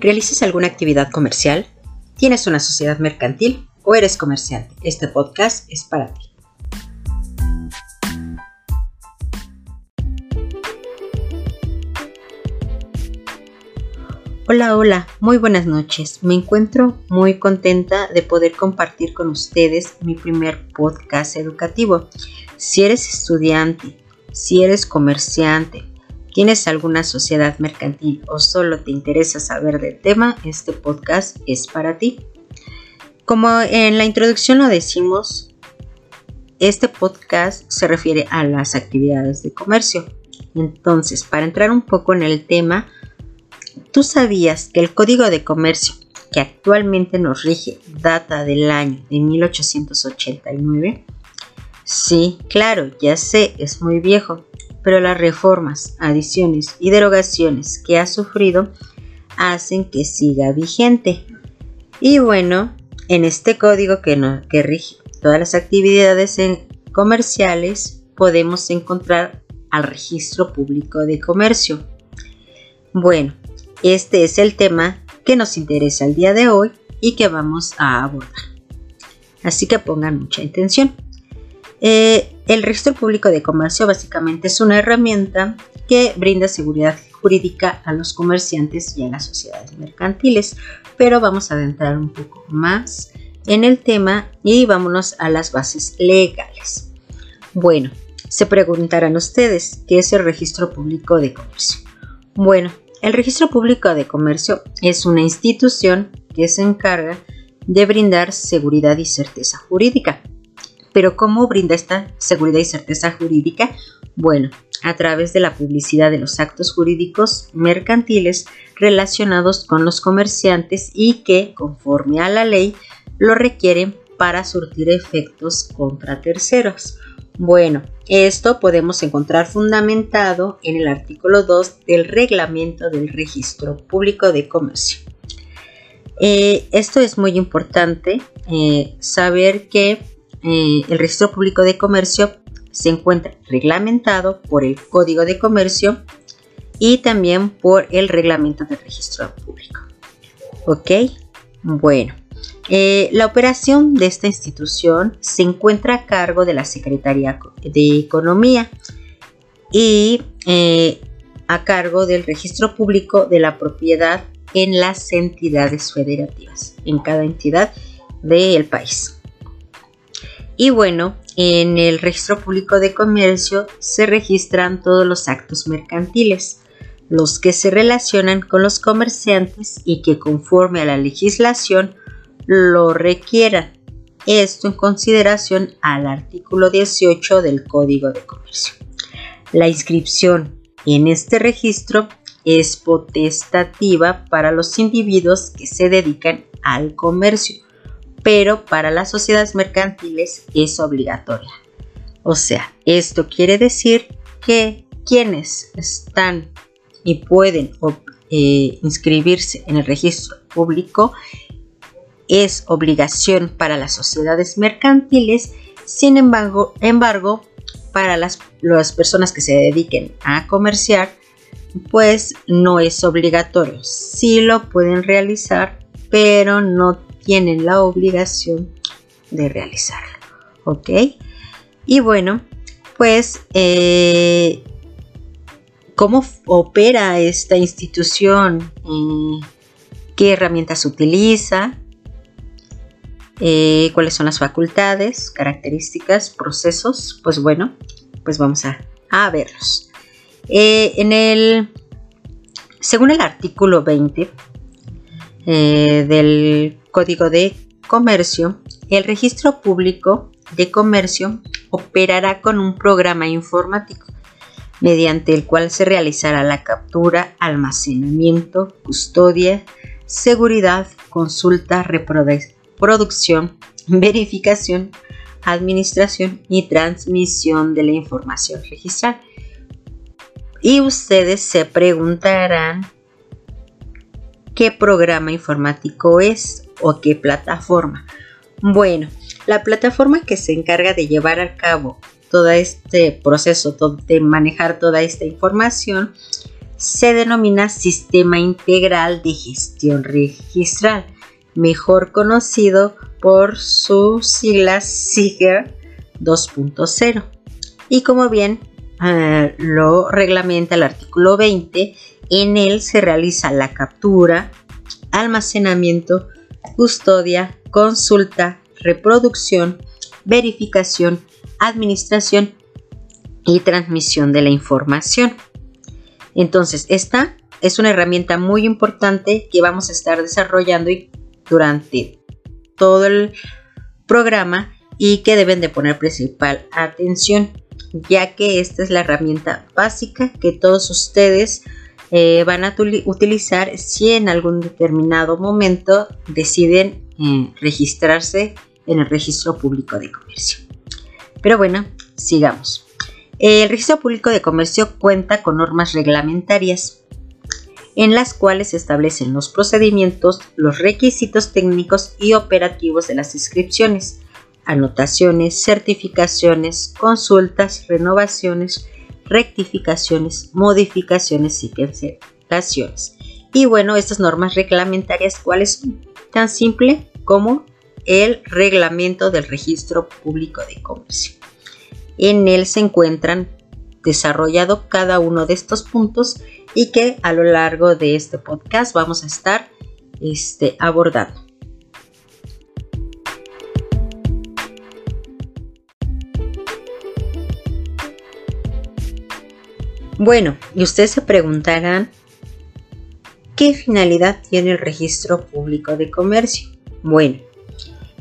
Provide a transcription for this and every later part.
¿Realizas alguna actividad comercial? ¿Tienes una sociedad mercantil o eres comerciante? Este podcast es para ti. Hola, hola, muy buenas noches. Me encuentro muy contenta de poder compartir con ustedes mi primer podcast educativo. Si eres estudiante, si eres comerciante, ¿Tienes alguna sociedad mercantil o solo te interesa saber del tema? Este podcast es para ti. Como en la introducción lo decimos, este podcast se refiere a las actividades de comercio. Entonces, para entrar un poco en el tema, ¿tú sabías que el Código de Comercio que actualmente nos rige data del año de 1889? Sí, claro, ya sé, es muy viejo, pero las reformas, adiciones y derogaciones que ha sufrido hacen que siga vigente. Y bueno, en este código que, rige todas las actividades comerciales podemos encontrar al registro público de comercio. Bueno, este es el tema que nos interesa el día de hoy y que vamos a abordar. Así que pongan mucha atención. Eh, el registro público de comercio básicamente es una herramienta que brinda seguridad jurídica a los comerciantes y a las sociedades mercantiles, pero vamos a adentrar un poco más en el tema y vámonos a las bases legales. Bueno, se preguntarán ustedes, ¿qué es el registro público de comercio? Bueno, el registro público de comercio es una institución que se encarga de brindar seguridad y certeza jurídica pero ¿cómo brinda esta seguridad y certeza jurídica? Bueno, a través de la publicidad de los actos jurídicos mercantiles relacionados con los comerciantes y que, conforme a la ley, lo requieren para surtir efectos contra terceros. Bueno, esto podemos encontrar fundamentado en el artículo 2 del reglamento del registro público de comercio. Eh, esto es muy importante eh, saber que eh, el registro público de comercio se encuentra reglamentado por el Código de Comercio y también por el reglamento del registro público. ¿Ok? Bueno, eh, la operación de esta institución se encuentra a cargo de la Secretaría de Economía y eh, a cargo del registro público de la propiedad en las entidades federativas, en cada entidad del país. Y bueno, en el registro público de comercio se registran todos los actos mercantiles, los que se relacionan con los comerciantes y que conforme a la legislación lo requieran. Esto en consideración al artículo 18 del Código de Comercio. La inscripción en este registro es potestativa para los individuos que se dedican al comercio pero para las sociedades mercantiles es obligatoria. O sea, esto quiere decir que quienes están y pueden eh, inscribirse en el registro público es obligación para las sociedades mercantiles, sin embargo, embargo para las, las personas que se dediquen a comerciar, pues no es obligatorio. Sí lo pueden realizar, pero no tienen la obligación de realizarlo. ¿Ok? Y bueno, pues, eh, ¿cómo opera esta institución? Eh, ¿Qué herramientas utiliza? Eh, ¿Cuáles son las facultades, características, procesos? Pues bueno, pues vamos a, a verlos. en el, según el artículo 20 del Código de Comercio, el registro público de comercio operará con un programa informático mediante el cual se realizará la captura, almacenamiento, custodia, seguridad, consulta, reproducción, verificación, administración y transmisión de la información registral. Y ustedes se preguntarán qué programa informático es o qué plataforma. Bueno, la plataforma que se encarga de llevar a cabo todo este proceso, de manejar toda esta información, se denomina Sistema Integral de Gestión Registral, mejor conocido por sus siglas SIGER 2.0. Y como bien eh, lo reglamenta el artículo 20, en él se realiza la captura, almacenamiento, custodia, consulta, reproducción, verificación, administración y transmisión de la información. Entonces, esta es una herramienta muy importante que vamos a estar desarrollando durante todo el programa y que deben de poner principal atención, ya que esta es la herramienta básica que todos ustedes eh, van a utilizar si en algún determinado momento deciden eh, registrarse en el registro público de comercio. Pero bueno, sigamos. El registro público de comercio cuenta con normas reglamentarias en las cuales se establecen los procedimientos, los requisitos técnicos y operativos de las inscripciones, anotaciones, certificaciones, consultas, renovaciones, rectificaciones, modificaciones y cancelaciones. Y bueno, estas normas reglamentarias, ¿cuáles son? Tan simple como el reglamento del registro público de comercio. En él se encuentran desarrollado cada uno de estos puntos y que a lo largo de este podcast vamos a estar este, abordando. Bueno, y ustedes se preguntarán, ¿qué finalidad tiene el registro público de comercio? Bueno,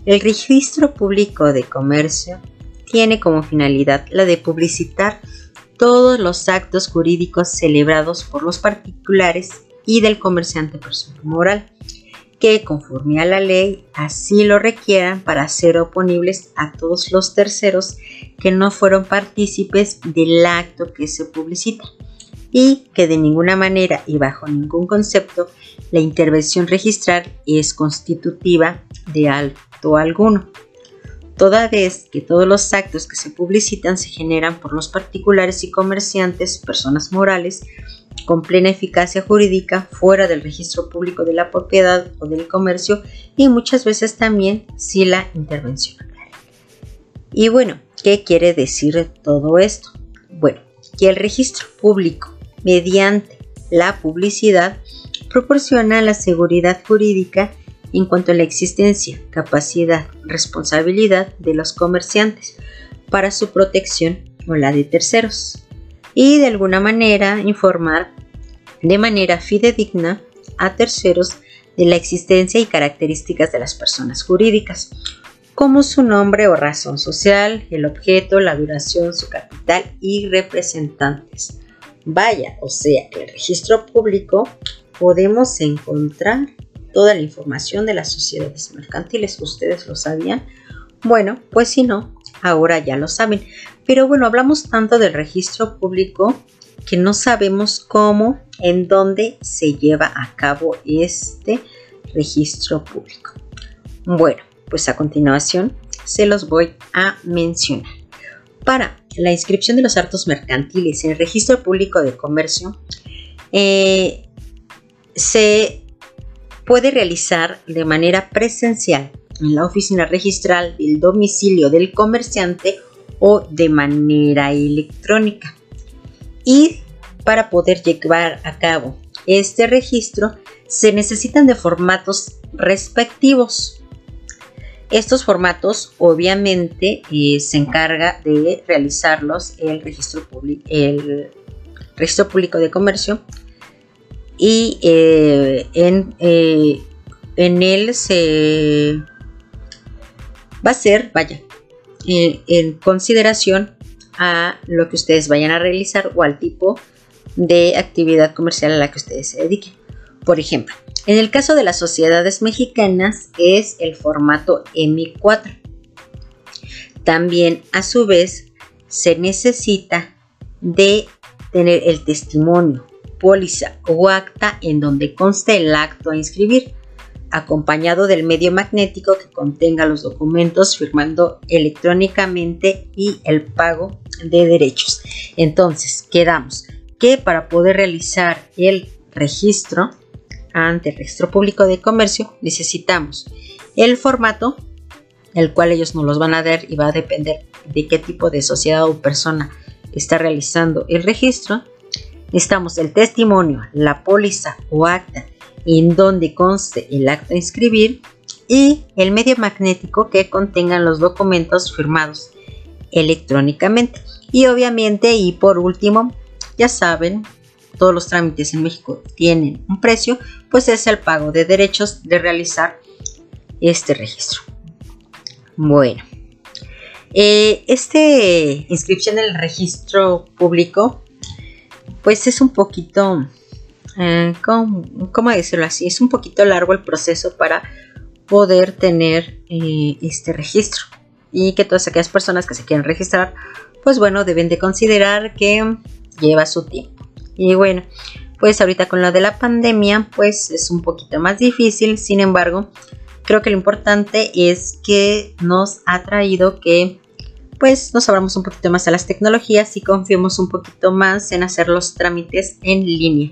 el registro público de comercio tiene como finalidad la de publicitar todos los actos jurídicos celebrados por los particulares y del comerciante personal moral, que conforme a la ley así lo requieran para ser oponibles a todos los terceros que no fueron partícipes del acto que se publicita. Y que de ninguna manera y bajo ningún concepto la intervención registral es constitutiva de acto alguno toda vez que todos los actos que se publicitan se generan por los particulares y comerciantes, personas morales, con plena eficacia jurídica fuera del registro público de la propiedad o del comercio y muchas veces también si la intervención Y bueno, ¿qué quiere decir todo esto? Bueno, que el registro público mediante la publicidad proporciona la seguridad jurídica en cuanto a la existencia, capacidad, responsabilidad de los comerciantes para su protección o la de terceros y de alguna manera informar de manera fidedigna a terceros de la existencia y características de las personas jurídicas, como su nombre o razón social, el objeto, la duración, su capital y representantes. Vaya, o sea que el registro público podemos encontrar toda la información de las sociedades mercantiles. ¿Ustedes lo sabían? Bueno, pues si no, ahora ya lo saben. Pero bueno, hablamos tanto del registro público que no sabemos cómo, en dónde se lleva a cabo este registro público. Bueno, pues a continuación se los voy a mencionar. Para la inscripción de los actos mercantiles en el registro público de comercio, eh, se puede realizar de manera presencial en la oficina registral del domicilio del comerciante o de manera electrónica. Y para poder llevar a cabo este registro se necesitan de formatos respectivos. Estos formatos obviamente eh, se encarga de realizarlos el registro, el registro público de comercio y eh, en, eh, en, él se va a ser, vaya, en consideración a lo que ustedes vayan a realizar o al tipo de actividad comercial a la que ustedes se dediquen. Por ejemplo, en el caso de las sociedades mexicanas es el formato M4. También a su vez se necesita de tener el testimonio póliza o acta en donde conste el acto a inscribir, acompañado del medio magnético que contenga los documentos firmando electrónicamente y el pago de derechos. Entonces, quedamos que para poder realizar el registro ante el registro público de comercio necesitamos el formato, el cual ellos nos los van a dar y va a depender de qué tipo de sociedad o persona está realizando el registro. Necesitamos el testimonio, la póliza o acta en donde conste el acto a inscribir y el medio magnético que contengan los documentos firmados electrónicamente. Y obviamente, y por último, ya saben, todos los trámites en México tienen un precio, pues es el pago de derechos de realizar este registro. Bueno, eh, este inscripción en el registro público, pues es un poquito, eh, ¿cómo, decirlo así? Es un poquito largo el proceso para poder tener eh, este registro y que todas aquellas personas que se quieran registrar, pues bueno, deben de considerar que lleva su tiempo. Y bueno, pues ahorita con lo de la pandemia, pues es un poquito más difícil, sin embargo, creo que lo importante es que nos ha traído que pues nos abramos un poquito más a las tecnologías y confiemos un poquito más en hacer los trámites en línea.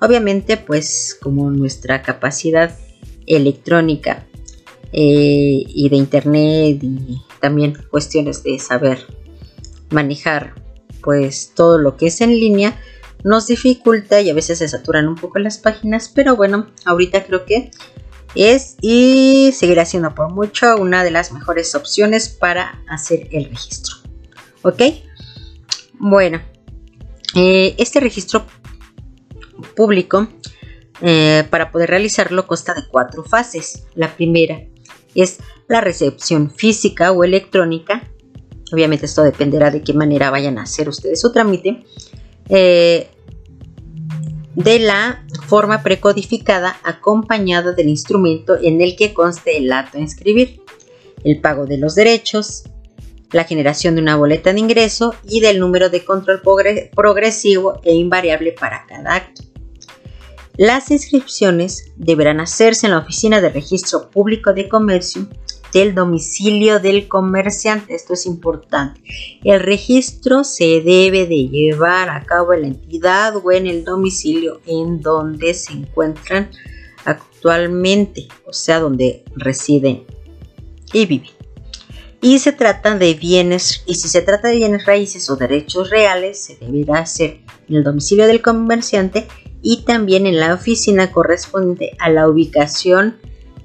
Obviamente, pues como nuestra capacidad electrónica eh, y de internet y también cuestiones de saber manejar pues todo lo que es en línea nos dificulta y a veces se saturan un poco las páginas, pero bueno, ahorita creo que es y seguirá siendo por mucho una de las mejores opciones para hacer el registro. ¿Ok? Bueno, eh, este registro público eh, para poder realizarlo consta de cuatro fases. La primera es la recepción física o electrónica. Obviamente esto dependerá de qué manera vayan a hacer ustedes su trámite. Eh, de la forma precodificada acompañada del instrumento en el que conste el acto a inscribir, el pago de los derechos, la generación de una boleta de ingreso y del número de control progresivo e invariable para cada acto. Las inscripciones deberán hacerse en la Oficina de Registro Público de Comercio del domicilio del comerciante. Esto es importante. El registro se debe de llevar a cabo en la entidad o en el domicilio en donde se encuentran actualmente, o sea, donde residen y viven. Y se trata de bienes, y si se trata de bienes raíces o derechos reales, se deberá hacer en el domicilio del comerciante y también en la oficina correspondiente a la ubicación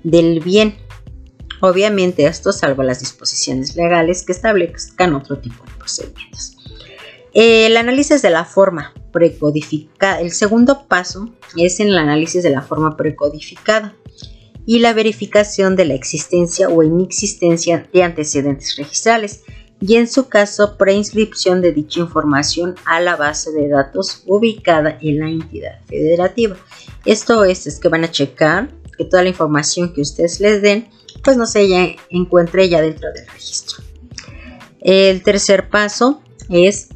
del bien Obviamente esto salvo las disposiciones legales que establezcan otro tipo de procedimientos. El análisis de la forma precodificada. El segundo paso es en el análisis de la forma precodificada y la verificación de la existencia o inexistencia de antecedentes registrales y en su caso preinscripción de dicha información a la base de datos ubicada en la entidad federativa. Esto es, es que van a checar que toda la información que ustedes les den pues no se encuentre ya dentro del registro. El tercer paso es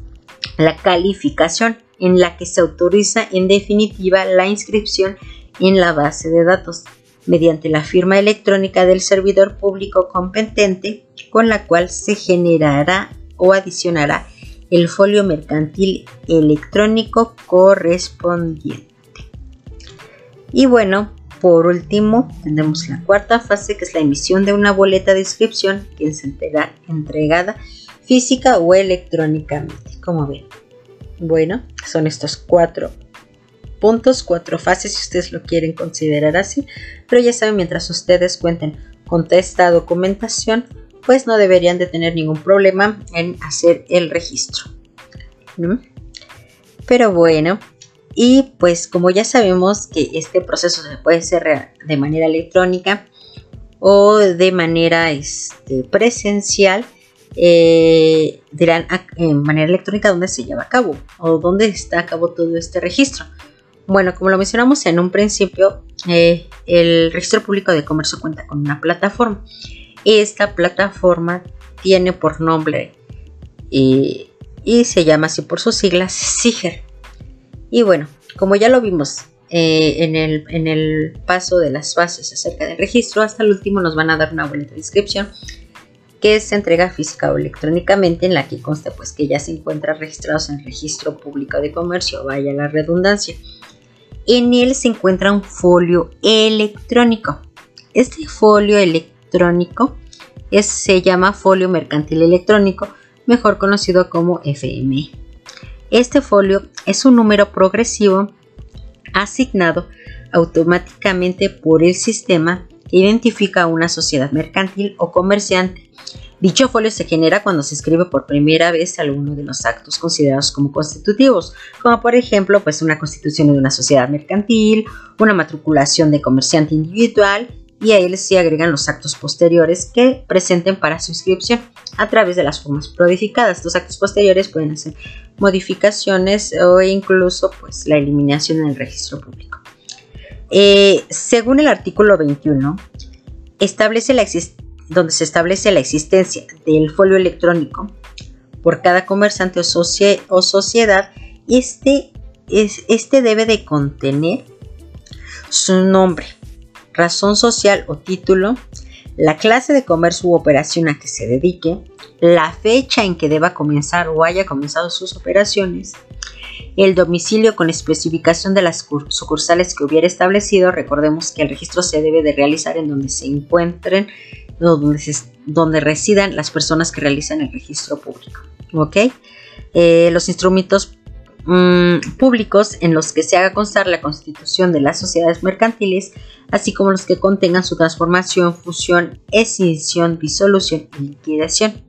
la calificación en la que se autoriza en definitiva la inscripción en la base de datos mediante la firma electrónica del servidor público competente con la cual se generará o adicionará el folio mercantil electrónico correspondiente. Y bueno, por último, tenemos la cuarta fase que es la emisión de una boleta de inscripción que será entregada física o electrónicamente, como ven. Bueno, son estos cuatro puntos, cuatro fases si ustedes lo quieren considerar así, pero ya saben, mientras ustedes cuenten con esta documentación, pues no deberían de tener ningún problema en hacer el registro. Pero bueno, y pues como ya sabemos que este proceso se puede hacer de manera electrónica o de manera este, presencial, eh, dirán en manera electrónica dónde se lleva a cabo o dónde está a cabo todo este registro. Bueno, como lo mencionamos en un principio, eh, el registro público de comercio cuenta con una plataforma. Esta plataforma tiene por nombre eh, y se llama así por sus siglas SIGER. Y bueno, como ya lo vimos eh, en, el, paso de las fases acerca del registro, hasta el último nos van a dar una boleta de inscripción que se entrega física o electrónicamente en la que consta pues que ya se encuentran registrados en el registro público de comercio, vaya la redundancia. En él se encuentra un folio electrónico. Este folio electrónico se llama folio mercantil electrónico, mejor conocido como FME. Este folio es un número progresivo asignado automáticamente por el sistema que identifica a una sociedad mercantil o comerciante. Dicho folio se genera cuando se escribe por primera vez alguno de los actos considerados como constitutivos, como por ejemplo pues una constitución de una sociedad mercantil, una matriculación de comerciante individual y a él se agregan los actos posteriores que presenten para su inscripción a través de las formas codificadas. Los actos posteriores pueden ser modificaciones o incluso pues, la eliminación en el registro público. Eh, según el artículo 21, establece la donde se establece la existencia del folio electrónico por cada comerciante o, o sociedad, este, es, este debe de contener su nombre, razón social o título, la clase de comercio u operación a que se dedique, la fecha en que deba comenzar o haya comenzado sus operaciones, el domicilio con especificación de las sucursales que hubiera establecido. Recordemos que el registro se debe de realizar en donde se encuentren, donde, donde residan las personas que realizan el registro público. ¿Ok? Eh, los instrumentos Mm, públicos en los que se haga constar la constitución de las sociedades mercantiles, así como los que contengan su transformación, fusión, escisión, disolución y liquidación.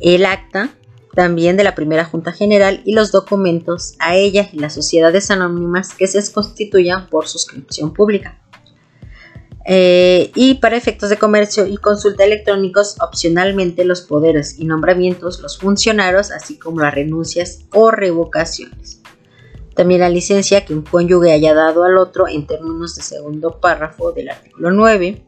El acta también de la primera Junta General y los documentos a ella y las sociedades anónimas que se constituyan por suscripción pública. Eh, y para efectos de comercio y consulta electrónicos, opcionalmente los poderes y nombramientos, los funcionarios, así como las renuncias o revocaciones. También la licencia que un cónyuge haya dado al otro en términos de segundo párrafo del artículo 9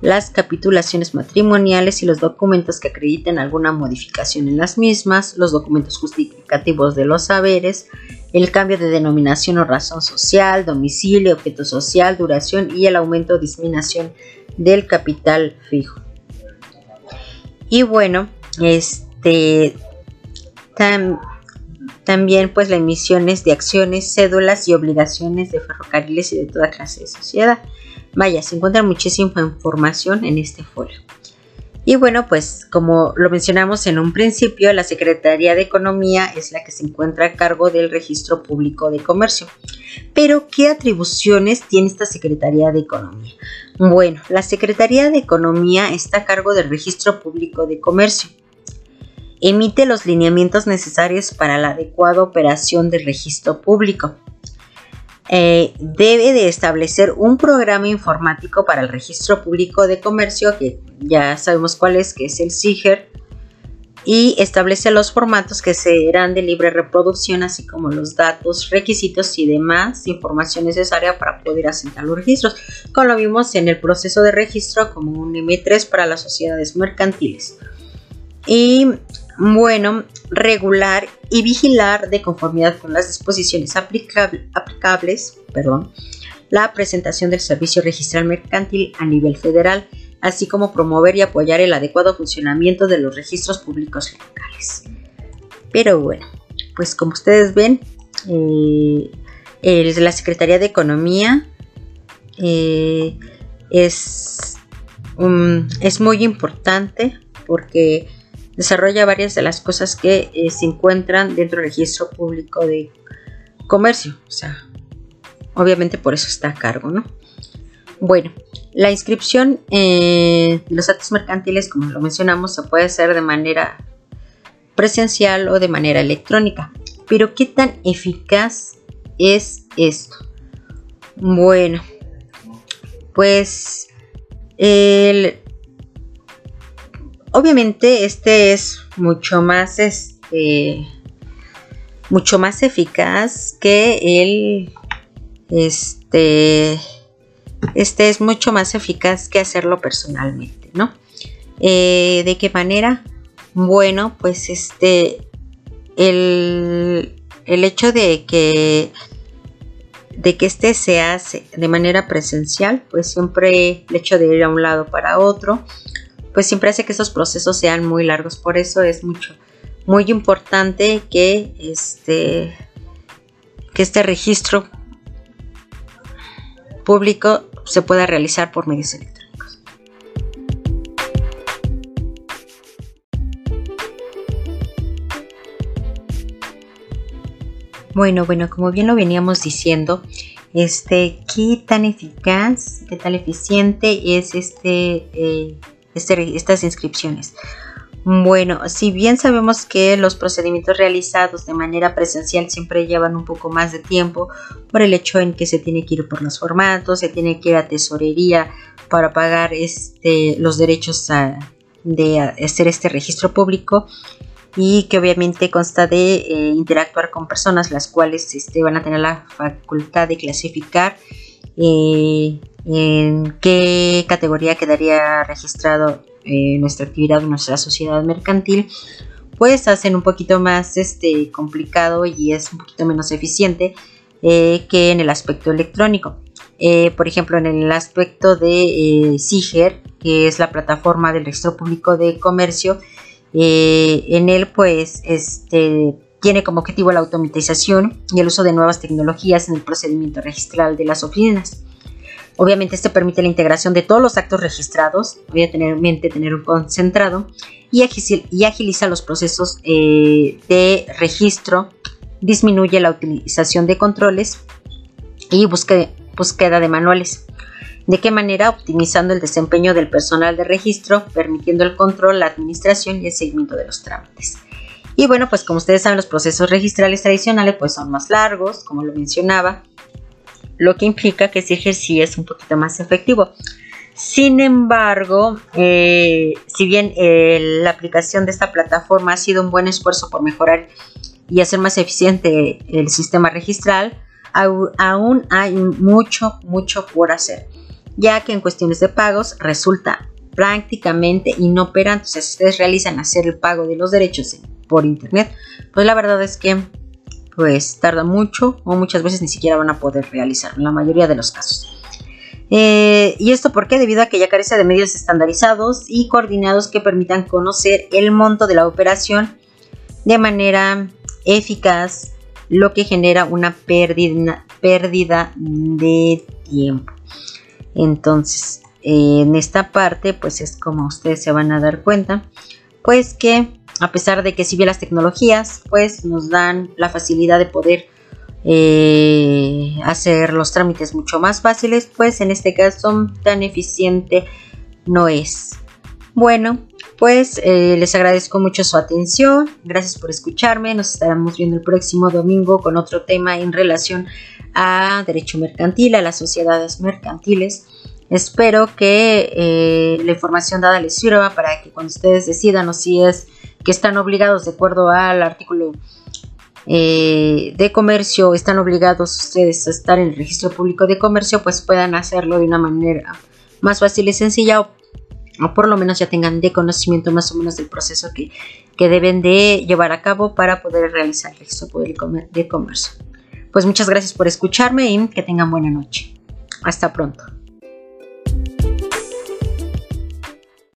las capitulaciones matrimoniales y los documentos que acrediten alguna modificación en las mismas, los documentos justificativos de los saberes, el cambio de denominación o razón social, domicilio, objeto social, duración y el aumento o disminución del capital fijo. Y bueno, este también pues las emisiones de acciones, cédulas y obligaciones de ferrocarriles y de toda clase de sociedad. Vaya, se encuentra muchísima información en este foro. Y bueno, pues como lo mencionamos en un principio, la Secretaría de Economía es la que se encuentra a cargo del registro público de comercio. Pero, ¿qué atribuciones tiene esta Secretaría de Economía? Bueno, la Secretaría de Economía está a cargo del registro público de comercio. Emite los lineamientos necesarios para la adecuada operación del registro público eh, debe de establecer un programa informático para el registro público de comercio, que ya sabemos cuál es, que es el SIGER, y establece los formatos que serán de libre reproducción, así como los datos, requisitos y demás información necesaria para poder asentar los registros, como lo vimos en el proceso de registro como un M3 para las sociedades mercantiles. Y bueno, regular y vigilar de conformidad con las disposiciones aplicables perdón, la presentación del servicio registral mercantil a nivel federal, así como promover y apoyar el adecuado funcionamiento de los registros públicos locales. Pero bueno, pues como ustedes ven, eh, la Secretaría de Economía eh, es, es muy importante porque desarrolla varias de las cosas que eh, se encuentran dentro del registro público de comercio. O sea, obviamente por eso está a cargo, ¿no? Bueno, la inscripción en los actos mercantiles, como lo mencionamos, se puede hacer de manera presencial o de manera electrónica. Pero ¿qué tan eficaz es esto? Bueno, pues el, Obviamente este es mucho más este mucho más eficaz que el este este es mucho más eficaz que hacerlo personalmente, ¿no? Eh, ¿De qué manera? Bueno, pues este el, el hecho de que de que este se hace de manera presencial, pues siempre el hecho de ir a un lado para otro pues siempre hace que esos procesos sean muy largos. Por eso es mucho, muy importante que este, que este registro público se pueda realizar por medios electrónicos. Bueno, bueno, como bien lo veníamos diciendo, este, qué tan eficaz, qué tan eficiente es este, eh, este estas inscripciones. Bueno, si bien sabemos que los procedimientos realizados de manera presencial siempre llevan un poco más de tiempo por el hecho en que se tiene que ir por los formatos, se tiene que ir a tesorería para pagar este, los derechos de hacer este registro público y que obviamente consta de eh, interactuar con personas las cuales este, van a tener la facultad de clasificar eh, en qué categoría quedaría registrado eh, nuestra actividad, nuestra sociedad mercantil, pues hacen un poquito más este, complicado y es un poquito menos eficiente eh, que en el aspecto electrónico. Eh, por ejemplo, en el aspecto de SIGER, que es la plataforma del registro público de comercio, en él pues este, tiene como objetivo la automatización y el uso de nuevas tecnologías en el procedimiento registral de las oficinas. Obviamente esto permite la integración de todos los actos registrados, voy a tener en mente tener un concentrado y, agiliza los procesos eh, de registro, disminuye la utilización de controles y búsqueda de manuales. ¿De qué manera? Optimizando el desempeño del personal de registro, permitiendo el control, la administración y el seguimiento de los trámites. Y bueno, pues como ustedes saben, los procesos registrales tradicionales pues son más largos, como lo mencionaba, lo que implica que SIGER sí es un poquito más efectivo. Sin embargo, eh, si bien eh, la aplicación de esta plataforma ha sido un buen esfuerzo por mejorar y hacer más eficiente el sistema registral, aún hay mucho, mucho por hacer, ya que en cuestiones de pagos resulta prácticamente inoperante. O sea, si ustedes realizan hacer el pago de los derechos por internet, pues la verdad es que pues tarda mucho o muchas veces ni siquiera van a poder realizarlo, en la mayoría de los casos. Eh, ¿Y esto por qué? Debido a que ya carece de medios estandarizados y coordinados que permitan conocer el monto de la operación de manera eficaz, lo que genera una pérdida, pérdida de tiempo. Entonces, en esta parte, pues es como ustedes se van a dar cuenta, pues que a pesar de que si bien las tecnologías pues nos dan la facilidad de poder eh, hacer los trámites mucho más fáciles, pues en este caso tan eficiente no es. Bueno, pues eh, les agradezco mucho su atención, gracias por escucharme, nos estaremos viendo el próximo domingo con otro tema en relación a derecho mercantil, a las sociedades mercantiles. Espero que eh, la información dada les sirva para que cuando ustedes decidan o si es que están obligados de acuerdo al artículo eh, de comercio, están obligados ustedes a estar en el registro público de comercio, pues puedan hacerlo de una manera más fácil y sencilla o, por lo menos ya tengan de conocimiento más o menos del proceso que, que deben de llevar a cabo para poder realizar el registro público de comercio. Pues muchas gracias por escucharme y que tengan buena noche. Hasta pronto.